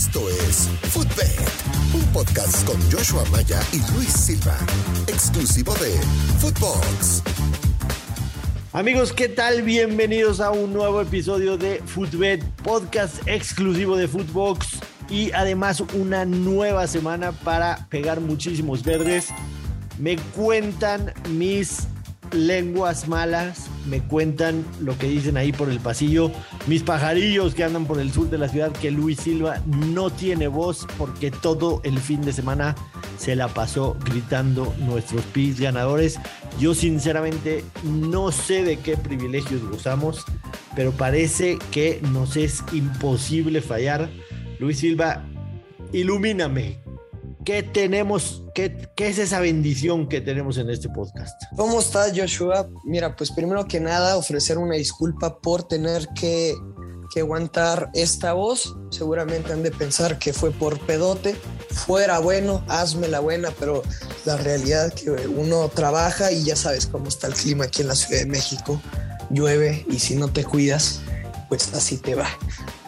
Esto es Footbed, un podcast con Joshua Maya y Luis Silva, exclusivo de Footbox. Amigos, ¿qué tal? Bienvenidos a un nuevo episodio de Footbed, podcast exclusivo de Footbox y además una nueva semana para pegar muchísimos verdes. Me cuentan mis lenguas malas, me cuentan lo que dicen ahí por el pasillo, mis pajarillos que andan por el sur de la ciudad, que Luis Silva no tiene voz porque todo el fin de semana se la pasó gritando nuestros pis ganadores. Yo sinceramente no sé de qué privilegios gozamos, pero parece que nos es imposible fallar. Luis Silva, ilumíname. ¿Qué tenemos? Qué, ¿Qué, es esa bendición que tenemos en este podcast? ¿Cómo estás, Joshua? Mira, pues primero que nada, ofrecer una disculpa por tener que, que aguantar esta voz. Seguramente han de pensar que fue por pedote. Fuera bueno, hazme la buena, pero la realidad es que uno trabaja y ya sabes cómo está el clima aquí en la Ciudad de México. Llueve y si no te cuidas, pues así te va.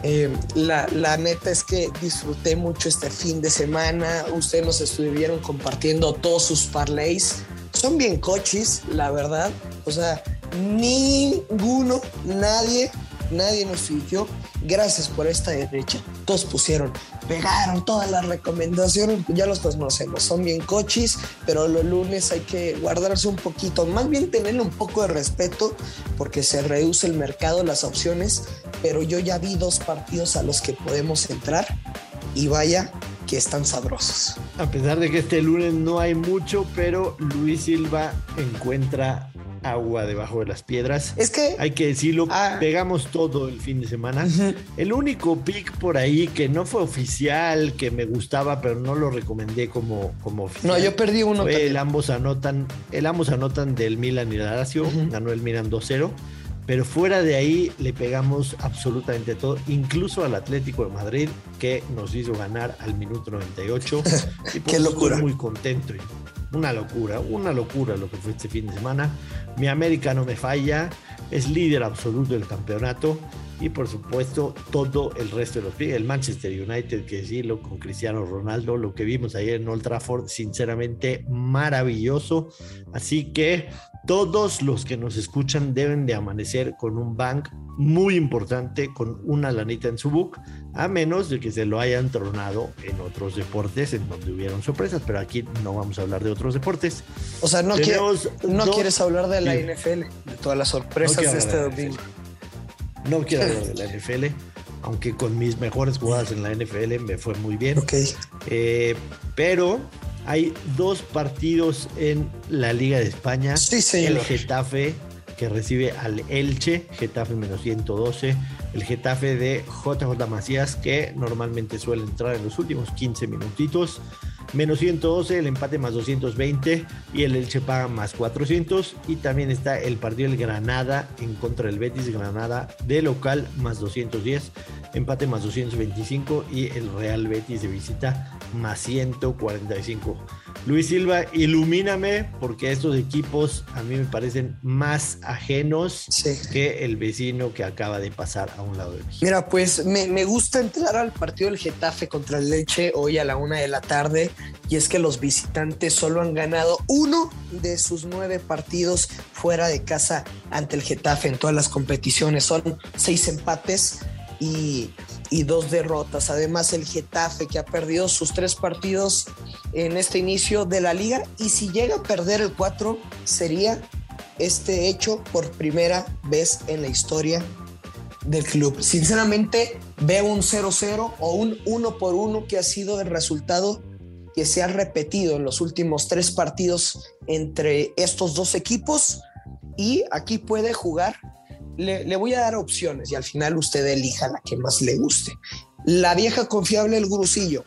Eh, la, la, neta es que disfruté mucho este fin de semana. Ustedes nos estuvieron compartiendo todos sus parlays. Son bien cochis, la verdad. O sea, ninguno, nadie, nadie nos siguió. Gracias por esta derecha. Todos pusieron, pegaron todas las recomendaciones. Ya los conocemos, son bien cochis, pero los lunes hay que guardarse un poquito, más bien tenerle un poco de respeto porque se reduce el mercado, las opciones. Pero yo ya vi dos partidos a los que podemos entrar y vaya que están sabrosos. A pesar de que este lunes no hay mucho, pero Luis Silva encuentra agua debajo de las piedras. Es que hay que decirlo, ah, pegamos todo el fin de semana. Uh -huh. El único pick por ahí que no fue oficial, que me gustaba, pero no lo recomendé como, como oficial. No, yo perdí uno. Fue el ambos anotan, el ambos anotan del Milan y la Lazio, uh -huh. ganó el Milan 2-0. Pero fuera de ahí le pegamos absolutamente todo, incluso al Atlético de Madrid, que nos hizo ganar al minuto 98. y Qué locura. Estoy muy contento. Una locura, una locura lo que fue este fin de semana. Mi América no me falla, es líder absoluto del campeonato y por supuesto todo el resto de los el Manchester United que decirlo con Cristiano Ronaldo lo que vimos ayer en Old Trafford sinceramente maravilloso así que todos los que nos escuchan deben de amanecer con un bank muy importante con una lanita en su book a menos de que se lo hayan tronado en otros deportes en donde hubieron sorpresas pero aquí no vamos a hablar de otros deportes o sea no, quiere, no dos, quieres hablar de la. NFL de todas las sorpresas no de este domingo no quiero hablar de la NFL, aunque con mis mejores jugadas en la NFL me fue muy bien. Okay. Eh, pero hay dos partidos en la Liga de España. Sí, señor. El Getafe que recibe al Elche, Getafe menos 112. El Getafe de JJ Macías, que normalmente suele entrar en los últimos 15 minutitos menos 112, el empate más 220 y el Elche paga más 400 y también está el partido del Granada en contra del Betis Granada de local más 210, empate más 225 y el Real Betis de visita más 145. Luis Silva, ilumíname porque estos equipos a mí me parecen más ajenos sí. que el vecino que acaba de pasar a un lado de mí. Mira, pues me, me, gusta entrar al partido del Getafe contra el Leche hoy a la una de la tarde y es que los visitantes solo han ganado uno de sus nueve partidos fuera de casa ante el Getafe en todas las competiciones. Son seis empates y, y, dos derrotas. Además, el Getafe que ha perdido sus tres partidos en este inicio de la liga y si llega a perder el cuatro sería este hecho por primera vez en la historia del club. Sinceramente, veo un 0-0 o un 1 por 1 que ha sido el resultado que se ha repetido en los últimos tres partidos entre estos dos equipos y aquí puede jugar le, voy a dar opciones y al final usted elija la que más le guste. La vieja confiable, el gurusillo.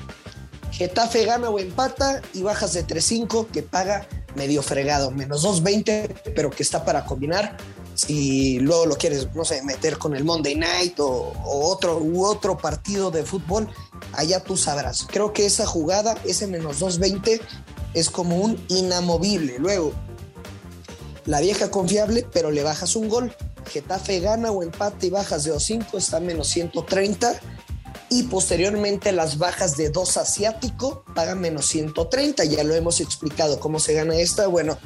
Getafe gana o empata y bajas de 3-5 que paga medio fregado, menos 2.20, pero que está para combinar. Si luego lo quieres, no sé, meter con el Monday Night o, otro, otro partido de fútbol, allá tú sabrás. Creo que esa jugada, ese menos 2.20, es como un inamovible. Luego, la vieja confiable, pero le bajas un gol. Getafe gana o empate y bajas de 2.5, está menos 130. y posteriormente las bajas de dos asiático pagan menos 130. Ya lo hemos explicado cómo se gana esta. Bueno,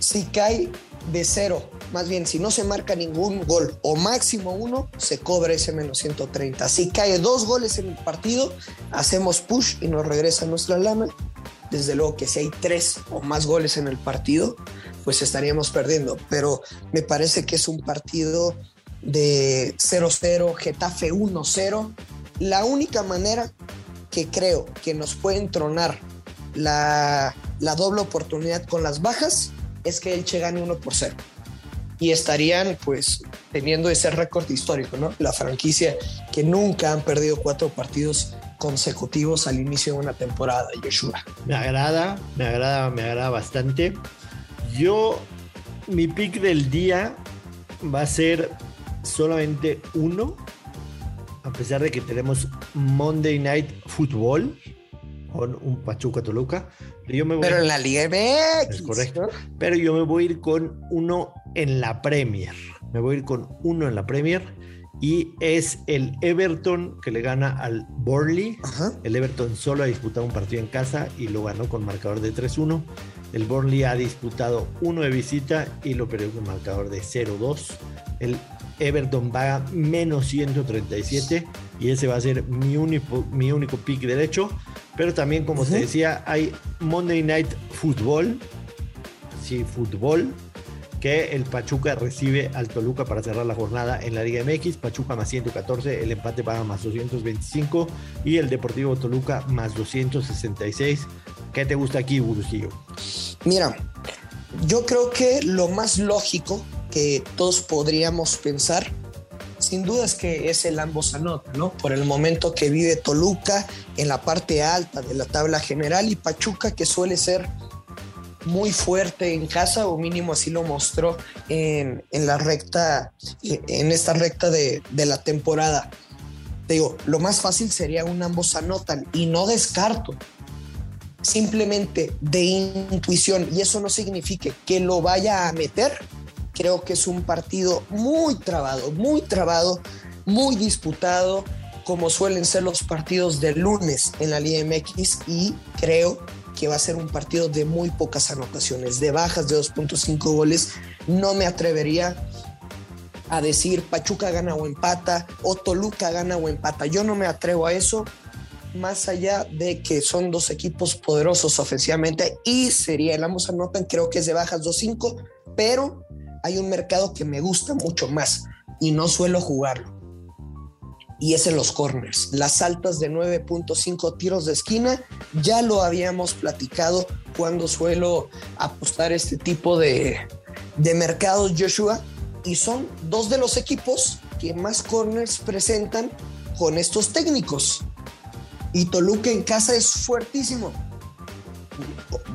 si cae de cero, más bien si no se marca ningún gol o máximo uno, se cobra ese menos 130. Si cae dos goles en el partido, hacemos push y nos regresa nuestra lana. Desde luego que si hay tres o más goles en el partido, pues estaríamos perdiendo. Pero me parece que es un partido de 0-0, Getafe 1-0. La única manera que creo que nos puede entronar la, doble oportunidad con las bajas es que Elche gane 1 por 0. Y estarían pues teniendo ese récord histórico, ¿no? La franquicia que nunca han perdido cuatro partidos consecutivos al inicio de una temporada, Joshua. Me agrada, me agrada, me agrada bastante. Yo, mi pick del día va a ser solamente uno, a pesar de que tenemos Monday Night Football con un Pachuca Toluca. Pero, yo me voy, pero en la Liga MX. Es correcto. Pero yo me voy a ir con uno en la Premier. Me voy a ir con uno en la Premier. Y es el Everton que le gana al Burnley. El Everton solo ha disputado un partido en casa y lo ganó con marcador de 3-1. El Burnley ha disputado uno de visita y lo perdió con marcador de 0-2. El Everton va a menos 137 y ese va a ser mi único, mi único pick derecho. Pero también, como te decía, hay Monday Night Football. Sí, fútbol. Que el Pachuca recibe al Toluca para cerrar la jornada en la Liga MX. Pachuca más 114, el empate paga más 225 y el Deportivo Toluca más 266. ¿Qué te gusta aquí, Burusillo? Mira, yo creo que lo más lógico que todos podríamos pensar sin duda es que es el ambos anota, ¿no? Por el momento que vive Toluca en la parte alta de la tabla general y Pachuca que suele ser muy fuerte en casa o mínimo así lo mostró en, la recta, en esta recta de, de la temporada. Te digo, lo más fácil sería un ambos anotan y no descarto simplemente de intuición y eso no significa que lo vaya a meter Creo que es un partido muy trabado, muy trabado, muy disputado, como suelen ser los partidos de lunes en la Liga MX y creo que va a ser un partido de muy pocas anotaciones, de bajas de 2.5 goles. No me atrevería a decir Pachuca gana o empata o Toluca gana o empata. Yo no me atrevo a eso, más allá de que son dos equipos poderosos ofensivamente y sería el ambos anotan, creo que es de bajas 2.5, pero hay un mercado que me gusta mucho más y no suelo jugarlo. Y es en los corners. Las altas de 9.5 tiros de esquina, ya lo habíamos platicado cuando suelo apostar este tipo de, de mercados, Joshua. Y son dos de los equipos que más corners presentan con estos técnicos. Y Toluca en casa es fuertísimo.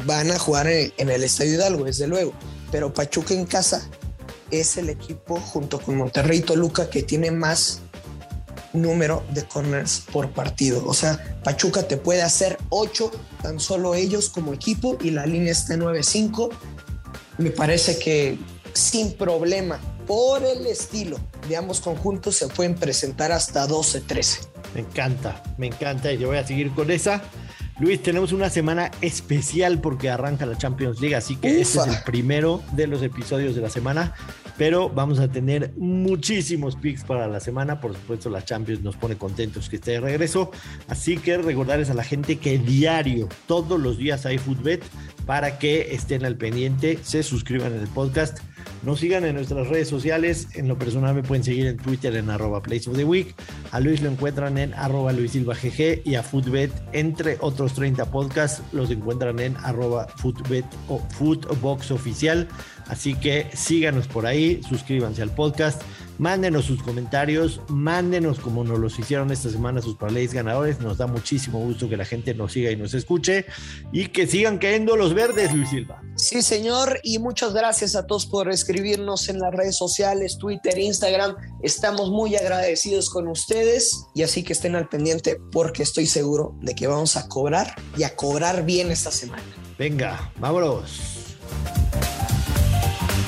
Van a jugar en el Estadio Hidalgo, desde luego. Pero Pachuca en casa es el equipo junto con Monterrey y Toluca que tiene más número de corners por partido. O sea, Pachuca te puede hacer 8, tan solo ellos como equipo, y la línea está en 9-5. Me parece que sin problema, por el estilo de ambos conjuntos, se pueden presentar hasta 12-13. Me encanta, me encanta, y yo voy a seguir con esa. Luis, tenemos una semana especial porque arranca la Champions League, así que este es el primero de los episodios de la semana pero vamos a tener muchísimos picks para la semana. Por supuesto, la Champions nos pone contentos que esté de regreso. Así que recordarles a la gente que diario, todos los días hay Footbet para que estén al pendiente, se suscriban en el podcast, nos sigan en nuestras redes sociales. En lo personal me pueden seguir en Twitter en arroba Place of the Week. A Luis lo encuentran en arroba Luis Silva y a Footbet, entre otros 30 podcasts, los encuentran en arroba Footbet o Footbox Oficial. Así que síganos por ahí, suscríbanse al podcast, mándenos sus comentarios, mándenos como nos los hicieron esta semana sus parlays ganadores. Nos da muchísimo gusto que la gente nos siga y nos escuche y que sigan cayendo los verdes, Luis Silva. Sí, señor, y muchas gracias a todos por escribirnos en las redes sociales, Twitter, Instagram. Estamos muy agradecidos con ustedes y así que estén al pendiente porque estoy seguro de que vamos a cobrar y a cobrar bien esta semana. Venga, vámonos.